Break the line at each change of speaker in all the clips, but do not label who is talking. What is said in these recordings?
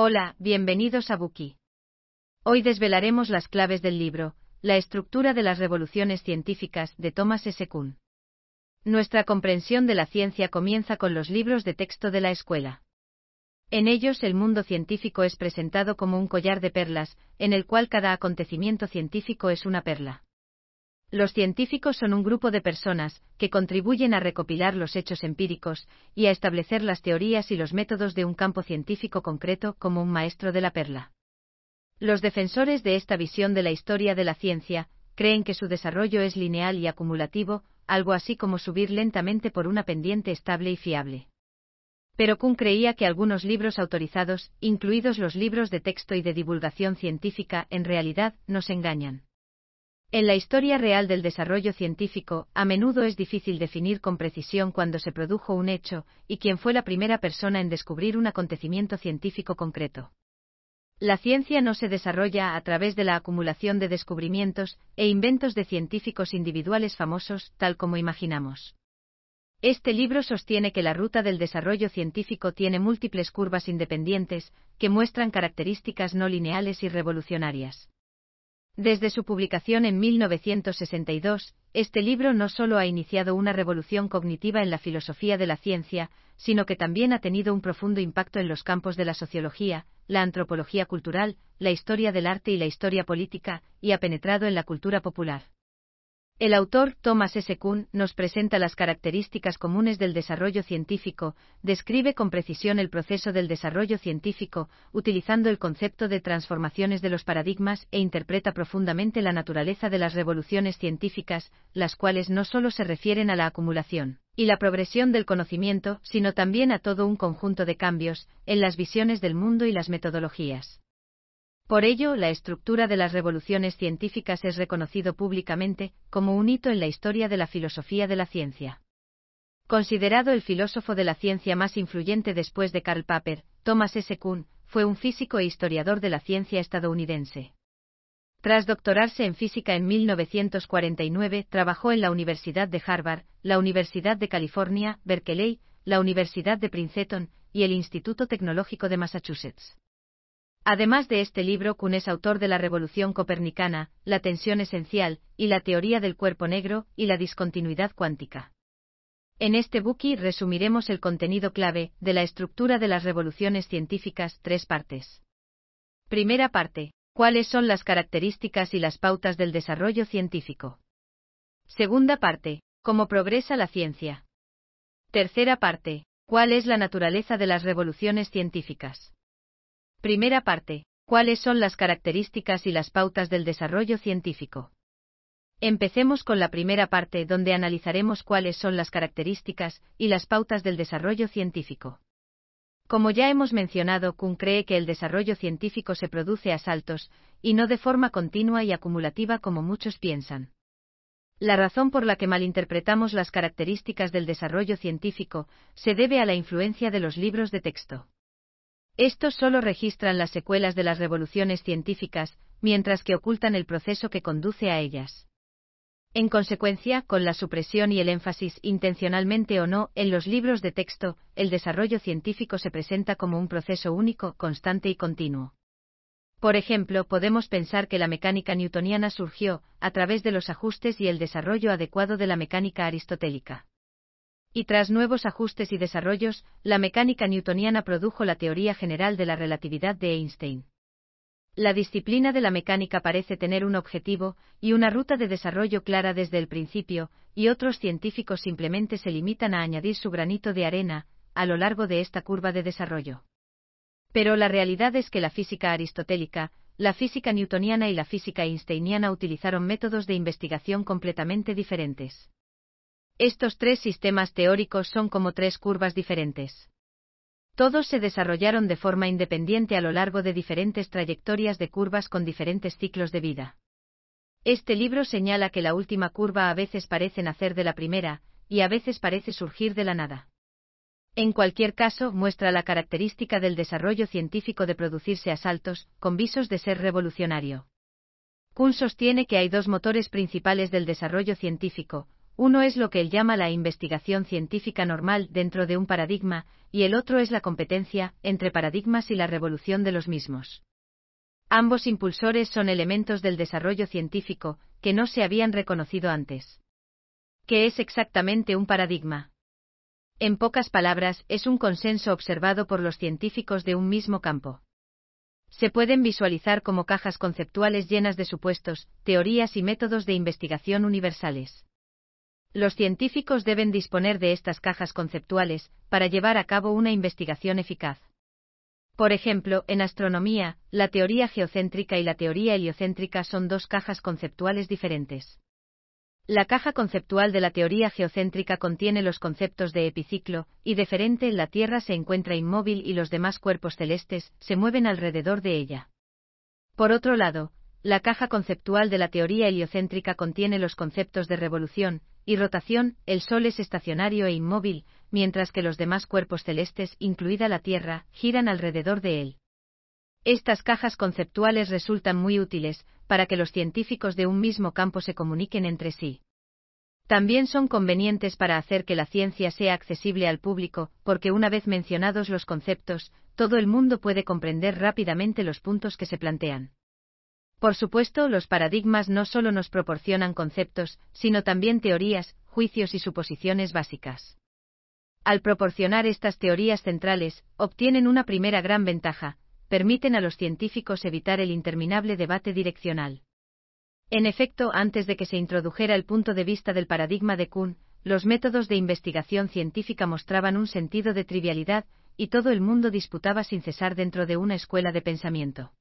Hola, bienvenidos a Buki. Hoy desvelaremos las claves del libro, La estructura de las revoluciones científicas, de Thomas S. Kuhn. Nuestra comprensión de la ciencia comienza con los libros de texto de la escuela. En ellos el mundo científico es presentado como un collar de perlas, en el cual cada acontecimiento científico es una perla. Los científicos son un grupo de personas que contribuyen a recopilar los hechos empíricos y a establecer las teorías y los métodos de un campo científico concreto como un maestro de la perla. Los defensores de esta visión de la historia de la ciencia creen que su desarrollo es lineal y acumulativo, algo así como subir lentamente por una pendiente estable y fiable. Pero Kuhn creía que algunos libros autorizados, incluidos los libros de texto y de divulgación científica, en realidad nos engañan. En la historia real del desarrollo científico, a menudo es difícil definir con precisión cuándo se produjo un hecho y quién fue la primera persona en descubrir un acontecimiento científico concreto. La ciencia no se desarrolla a través de la acumulación de descubrimientos e inventos de científicos individuales famosos, tal como imaginamos. Este libro sostiene que la ruta del desarrollo científico tiene múltiples curvas independientes, que muestran características no lineales y revolucionarias. Desde su publicación en 1962, este libro no solo ha iniciado una revolución cognitiva en la filosofía de la ciencia, sino que también ha tenido un profundo impacto en los campos de la sociología, la antropología cultural, la historia del arte y la historia política, y ha penetrado en la cultura popular. El autor, Thomas S. Kuhn, nos presenta las características comunes del desarrollo científico, describe con precisión el proceso del desarrollo científico, utilizando el concepto de transformaciones de los paradigmas e interpreta profundamente la naturaleza de las revoluciones científicas, las cuales no solo se refieren a la acumulación y la progresión del conocimiento, sino también a todo un conjunto de cambios, en las visiones del mundo y las metodologías. Por ello, la estructura de las revoluciones científicas es reconocido públicamente como un hito en la historia de la filosofía de la ciencia. Considerado el filósofo de la ciencia más influyente después de Karl Popper, Thomas S. Kuhn fue un físico e historiador de la ciencia estadounidense. Tras doctorarse en física en 1949, trabajó en la Universidad de Harvard, la Universidad de California, Berkeley, la Universidad de Princeton y el Instituto Tecnológico de Massachusetts. Además de este libro, Kuhn es autor de La Revolución Copernicana, La Tensión Esencial, y la Teoría del Cuerpo Negro, y la Discontinuidad Cuántica. En este bookie resumiremos el contenido clave de la estructura de las revoluciones científicas, tres partes. Primera parte. ¿Cuáles son las características y las pautas del desarrollo científico? Segunda parte. ¿Cómo progresa la ciencia? Tercera parte. ¿Cuál es la naturaleza de las revoluciones científicas? Primera parte. ¿Cuáles son las características y las pautas del desarrollo científico? Empecemos con la primera parte donde analizaremos cuáles son las características y las pautas del desarrollo científico. Como ya hemos mencionado, Kuhn cree que el desarrollo científico se produce a saltos, y no de forma continua y acumulativa como muchos piensan. La razón por la que malinterpretamos las características del desarrollo científico se debe a la influencia de los libros de texto. Estos solo registran las secuelas de las revoluciones científicas, mientras que ocultan el proceso que conduce a ellas. En consecuencia, con la supresión y el énfasis, intencionalmente o no, en los libros de texto, el desarrollo científico se presenta como un proceso único, constante y continuo. Por ejemplo, podemos pensar que la mecánica newtoniana surgió, a través de los ajustes y el desarrollo adecuado de la mecánica aristotélica. Y tras nuevos ajustes y desarrollos, la mecánica newtoniana produjo la teoría general de la relatividad de Einstein. La disciplina de la mecánica parece tener un objetivo y una ruta de desarrollo clara desde el principio, y otros científicos simplemente se limitan a añadir su granito de arena a lo largo de esta curva de desarrollo. Pero la realidad es que la física aristotélica, la física newtoniana y la física einsteiniana utilizaron métodos de investigación completamente diferentes. Estos tres sistemas teóricos son como tres curvas diferentes. Todos se desarrollaron de forma independiente a lo largo de diferentes trayectorias de curvas con diferentes ciclos de vida. Este libro señala que la última curva a veces parece nacer de la primera, y a veces parece surgir de la nada. En cualquier caso, muestra la característica del desarrollo científico de producirse a saltos, con visos de ser revolucionario. Kuhn sostiene que hay dos motores principales del desarrollo científico, Uno es lo que él llama la investigación científica normal dentro de un paradigma, y el otro es la competencia entre paradigmas y la revolución de los mismos. Ambos impulsores son elementos del desarrollo científico que no se habían reconocido antes. ¿Qué es exactamente un paradigma? En pocas palabras, es un consenso observado por los científicos de un mismo campo. Se pueden visualizar como cajas conceptuales llenas de supuestos, teorías y métodos de investigación universales. Los científicos deben disponer de estas cajas conceptuales para llevar a cabo una investigación eficaz. Por ejemplo, en astronomía, la teoría geocéntrica y la teoría heliocéntrica son dos cajas conceptuales diferentes. La caja conceptual de la teoría geocéntrica contiene los conceptos de epiciclo, y deferente la Tierra se encuentra inmóvil y los demás cuerpos celestes se mueven alrededor de ella. Por otro lado, la caja conceptual de la teoría heliocéntrica contiene los conceptos de revolución y rotación, el Sol es estacionario e inmóvil, mientras que los demás cuerpos celestes, incluida la Tierra, giran alrededor de él. Estas cajas conceptuales resultan muy útiles para que los científicos de un mismo campo se comuniquen entre sí. También son convenientes para hacer que la ciencia sea accesible al público, porque una vez mencionados los conceptos, todo el mundo puede comprender rápidamente los puntos que se plantean. Por supuesto, los paradigmas no solo nos proporcionan conceptos, sino también teorías, juicios y suposiciones básicas. Al proporcionar estas teorías centrales, obtienen una primera gran ventaja, permiten a los científicos evitar el interminable debate direccional. En efecto, antes de que se introdujera el punto de vista del paradigma de Kuhn, los métodos de investigación científica mostraban un sentido de trivialidad, y todo el mundo disputaba sin cesar dentro de una escuela de pensamiento.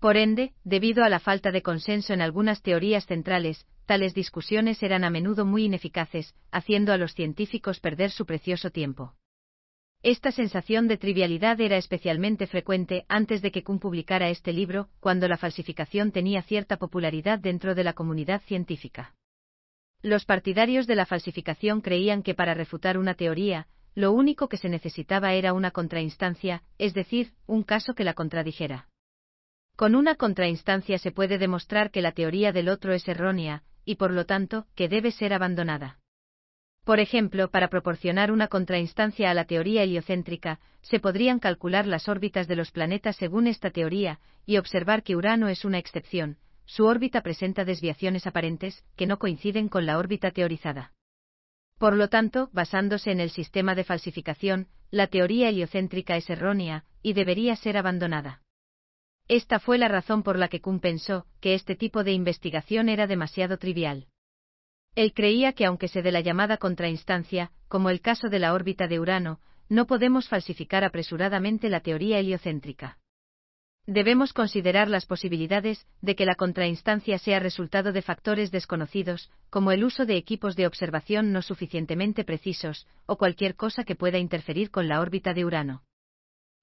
Por ende, debido a la falta de consenso en algunas teorías centrales, tales discusiones eran a menudo muy ineficaces, haciendo a los científicos perder su precioso tiempo. Esta sensación de trivialidad era especialmente frecuente antes de que Kuhn publicara este libro, cuando la falsificación tenía cierta popularidad dentro de la comunidad científica. Los partidarios de la falsificación creían que para refutar una teoría, lo único que se necesitaba era una contrainstancia, es decir, un caso que la contradijera. Con una contrainstancia se puede demostrar que la teoría del otro es errónea, y por lo tanto, que debe ser abandonada. Por ejemplo, para proporcionar una contrainstancia a la teoría heliocéntrica, se podrían calcular las órbitas de los planetas según esta teoría, y observar que Urano es una excepción, su órbita presenta desviaciones aparentes, que no coinciden con la órbita teorizada. Por lo tanto, basándose en el sistema de falsificación, la teoría heliocéntrica es errónea, y debería ser abandonada. Esta fue la razón por la que Kuhn pensó que este tipo de investigación era demasiado trivial. Él creía que aunque se dé la llamada contrainstancia, como el caso de la órbita de Urano, no podemos falsificar apresuradamente la teoría heliocéntrica. Debemos considerar las posibilidades de que la contrainstancia sea resultado de factores desconocidos, como el uso de equipos de observación no suficientemente precisos, o cualquier cosa que pueda interferir con la órbita de Urano.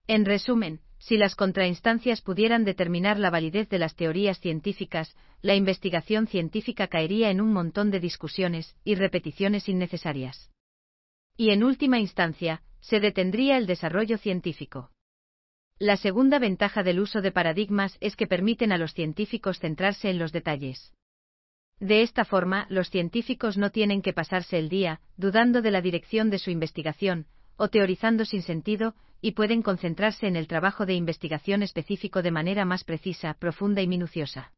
En resumen, si las contrainstancias pudieran determinar la validez de las teorías científicas, la investigación científica caería en un montón de discusiones y repeticiones innecesarias. Y en última instancia, se detendría el desarrollo científico. La segunda ventaja del uso de paradigmas es que permiten a los científicos centrarse en los detalles. De esta forma, los científicos no tienen que pasarse el día dudando de la dirección de su investigación, o teorizando sin sentido, y pueden concentrarse en el trabajo de investigación específico de manera más precisa, profunda y minuciosa.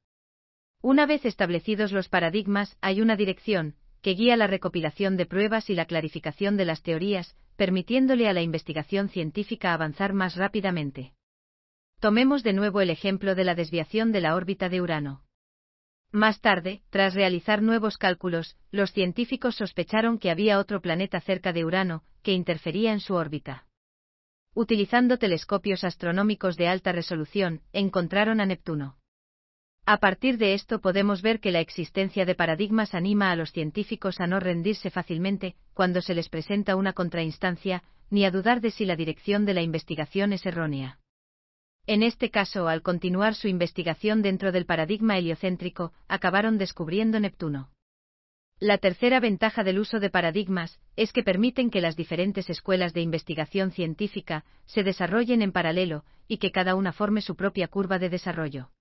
Una vez establecidos los paradigmas, hay una dirección, que guía la recopilación de pruebas y la clarificación de las teorías, permitiéndole a la investigación científica avanzar más rápidamente. Tomemos de nuevo el ejemplo de la desviación de la órbita de Urano. Más tarde, tras realizar nuevos cálculos, los científicos sospecharon que había otro planeta cerca de Urano, que interfería en su órbita utilizando telescopios astronómicos de alta resolución, encontraron a Neptuno. A partir de esto podemos ver que la existencia de paradigmas anima a los científicos a no rendirse fácilmente cuando se les presenta una contrainstancia, ni a dudar de si la dirección de la investigación es errónea. En este caso, al continuar su investigación dentro del paradigma heliocéntrico, acabaron descubriendo Neptuno. La tercera ventaja del uso de paradigmas es que permiten que las diferentes escuelas de investigación científica se desarrollen en paralelo y que cada una forme su propia curva de desarrollo.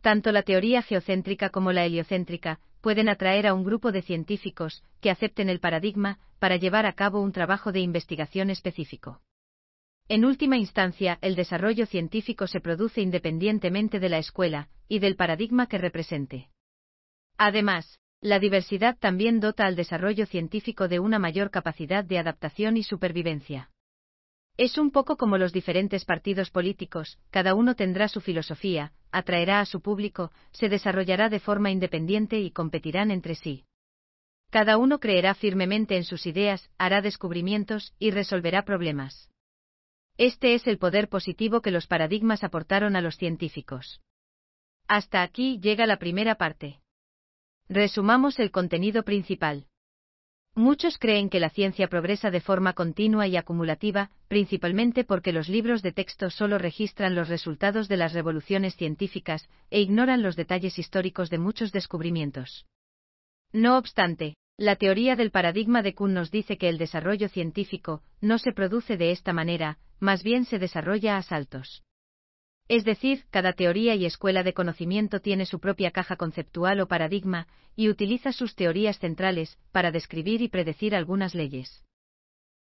Tanto la teoría geocéntrica como la heliocéntrica pueden atraer a un grupo de científicos que acepten el paradigma para llevar a cabo un trabajo de investigación específico. En última instancia, el desarrollo científico se produce independientemente de la escuela y del paradigma que represente. Además, la diversidad también dota al desarrollo científico de una mayor capacidad de adaptación y supervivencia. Es un poco como los diferentes partidos políticos, cada uno tendrá su filosofía, atraerá a su público, se desarrollará de forma independiente y competirán entre sí. Cada uno creerá firmemente en sus ideas, hará descubrimientos y resolverá problemas. Este es el poder positivo que los paradigmas aportaron a los científicos. Hasta aquí llega la primera parte. Resumamos el contenido principal. Muchos creen que la ciencia progresa de forma continua y acumulativa, principalmente porque los libros de texto solo registran los resultados de las revoluciones científicas e ignoran los detalles históricos de muchos descubrimientos. No obstante, la teoría del paradigma de Kuhn nos dice que el desarrollo científico no se produce de esta manera, más bien se desarrolla a saltos. Es decir, cada teoría y escuela de conocimiento tiene su propia caja conceptual o paradigma, y utiliza sus teorías centrales para describir y predecir algunas leyes.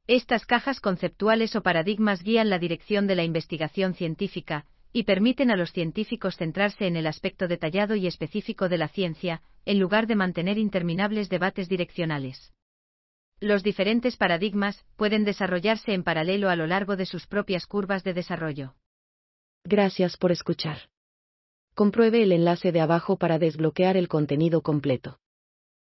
Estas cajas conceptuales o paradigmas guían la dirección de la investigación científica, y permiten a los científicos centrarse en el aspecto detallado y específico de la ciencia, en lugar de mantener interminables debates direccionales. Los diferentes paradigmas pueden desarrollarse en paralelo a lo largo de sus propias curvas de desarrollo.
Gracias por escuchar. Compruebe el enlace de abajo para desbloquear el contenido completo.